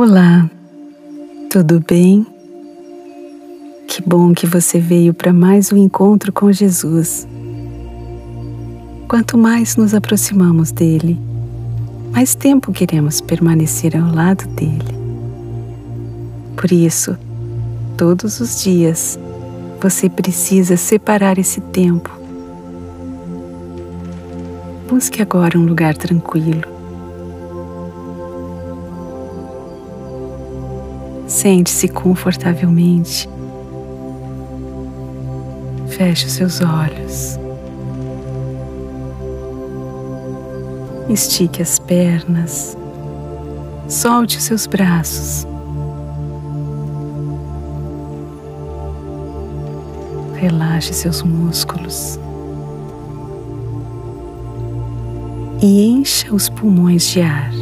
Olá, tudo bem? Que bom que você veio para mais um encontro com Jesus. Quanto mais nos aproximamos dele, mais tempo queremos permanecer ao lado dele. Por isso, todos os dias, você precisa separar esse tempo. Busque agora um lugar tranquilo Sente-se confortavelmente. Feche os seus olhos. Estique as pernas. Solte os seus braços. Relaxe seus músculos. E encha os pulmões de ar.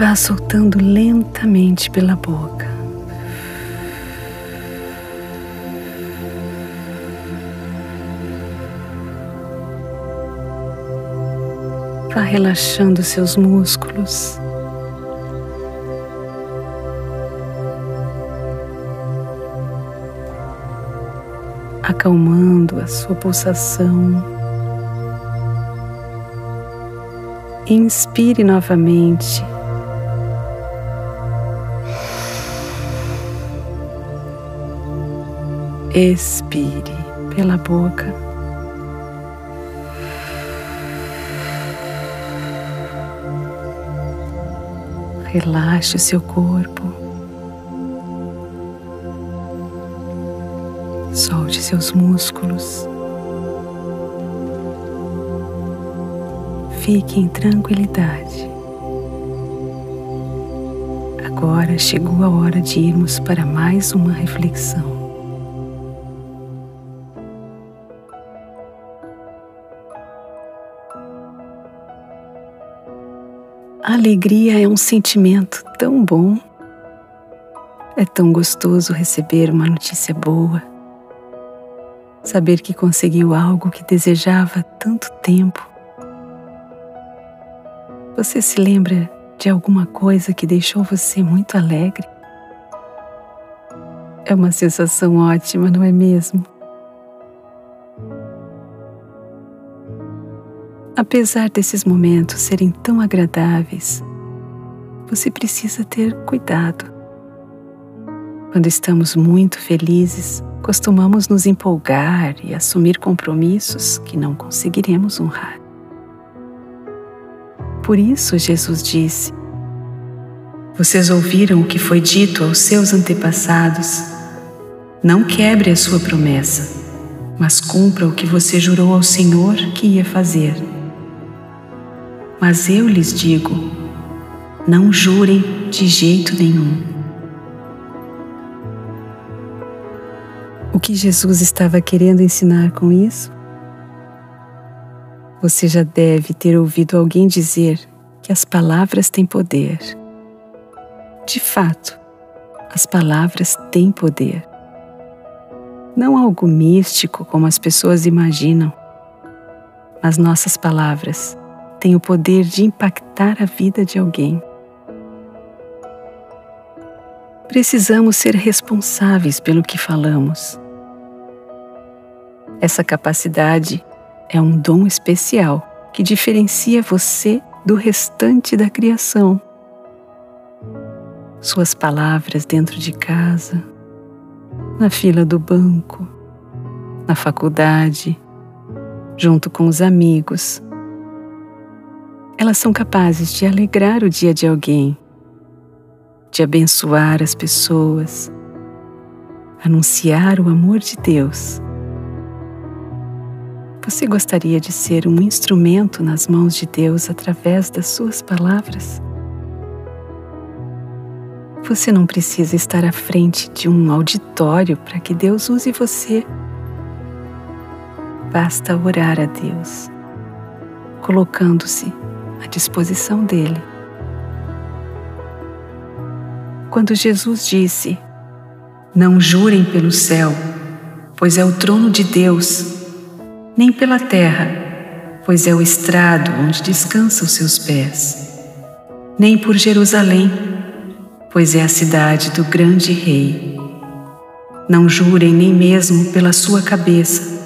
Vá soltando lentamente pela boca. Vá relaxando seus músculos. Acalmando a sua pulsação. Inspire novamente. Expire pela boca. Relaxe o seu corpo. Solte seus músculos. Fique em tranquilidade. Agora chegou a hora de irmos para mais uma reflexão. Alegria é um sentimento tão bom. É tão gostoso receber uma notícia boa, saber que conseguiu algo que desejava há tanto tempo. Você se lembra de alguma coisa que deixou você muito alegre? É uma sensação ótima, não é mesmo? Apesar desses momentos serem tão agradáveis, você precisa ter cuidado. Quando estamos muito felizes, costumamos nos empolgar e assumir compromissos que não conseguiremos honrar. Por isso, Jesus disse: Vocês ouviram o que foi dito aos seus antepassados. Não quebre a sua promessa, mas cumpra o que você jurou ao Senhor que ia fazer. Mas eu lhes digo: não jurem de jeito nenhum. O que Jesus estava querendo ensinar com isso? Você já deve ter ouvido alguém dizer que as palavras têm poder. De fato, as palavras têm poder. Não algo místico como as pessoas imaginam, mas nossas palavras tem o poder de impactar a vida de alguém. Precisamos ser responsáveis pelo que falamos. Essa capacidade é um dom especial que diferencia você do restante da criação. Suas palavras dentro de casa, na fila do banco, na faculdade, junto com os amigos, elas são capazes de alegrar o dia de alguém, de abençoar as pessoas, anunciar o amor de Deus. Você gostaria de ser um instrumento nas mãos de Deus através das suas palavras? Você não precisa estar à frente de um auditório para que Deus use você. Basta orar a Deus, colocando-se à disposição dele. Quando Jesus disse: Não jurem pelo céu, pois é o trono de Deus, nem pela terra, pois é o estrado onde descansam seus pés, nem por Jerusalém, pois é a cidade do grande rei. Não jurem nem mesmo pela sua cabeça,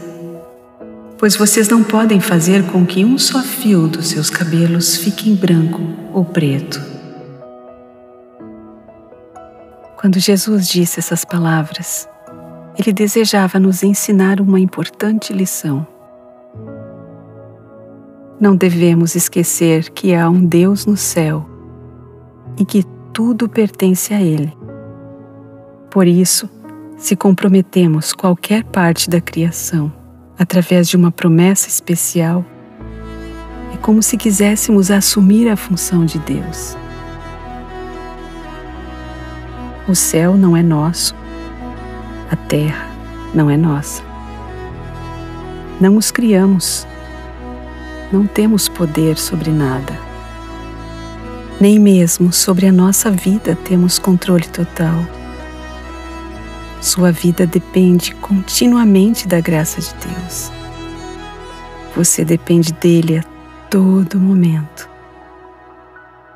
pois vocês não podem fazer com que um só fio dos seus cabelos fique em branco ou preto. Quando Jesus disse essas palavras, ele desejava nos ensinar uma importante lição. Não devemos esquecer que há um Deus no céu e que tudo pertence a Ele. Por isso, se comprometemos qualquer parte da criação através de uma promessa especial, é como se quiséssemos assumir a função de Deus. O céu não é nosso, a terra não é nossa. Não os criamos, não temos poder sobre nada. Nem mesmo sobre a nossa vida temos controle total. Sua vida depende continuamente da graça de Deus. Você depende dele a todo momento.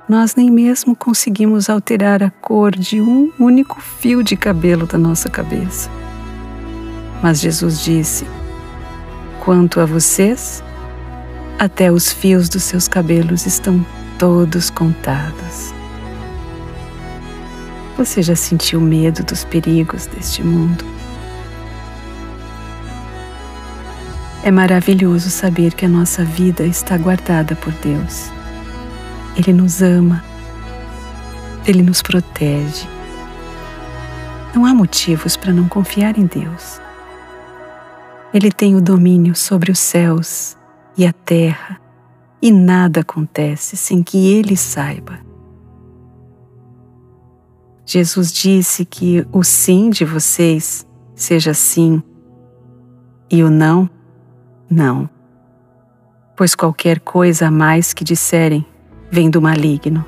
Nós nem mesmo conseguimos alterar a cor de um único fio de cabelo da nossa cabeça. Mas Jesus disse: Quanto a vocês, até os fios dos seus cabelos estão todos contados. Você já sentiu medo dos perigos deste mundo? É maravilhoso saber que a nossa vida está guardada por Deus. Ele nos ama, Ele nos protege. Não há motivos para não confiar em Deus. Ele tem o domínio sobre os céus e a terra, e nada acontece sem que ele saiba. Jesus disse que o sim de vocês seja sim e o não, não. Pois qualquer coisa a mais que disserem vem do maligno.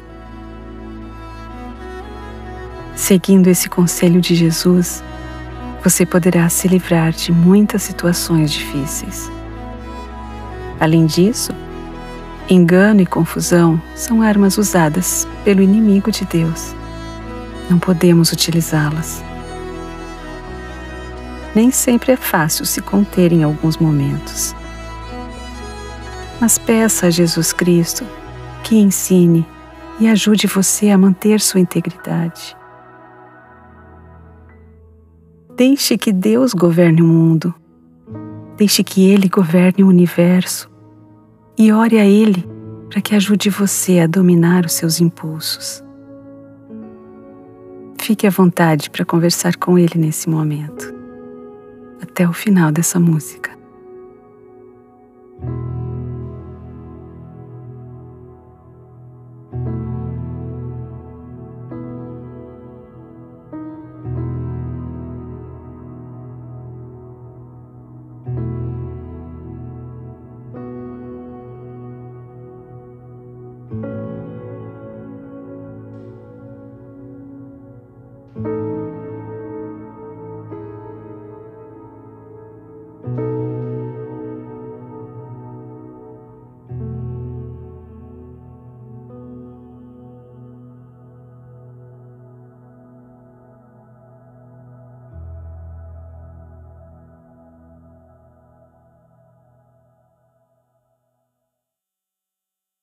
Seguindo esse conselho de Jesus, você poderá se livrar de muitas situações difíceis. Além disso, engano e confusão são armas usadas pelo inimigo de Deus. Não podemos utilizá-las. Nem sempre é fácil se conter em alguns momentos. Mas peça a Jesus Cristo que ensine e ajude você a manter sua integridade. Deixe que Deus governe o mundo. Deixe que Ele governe o universo e ore a Ele para que ajude você a dominar os seus impulsos. Fique à vontade para conversar com Ele nesse momento, até o final dessa música.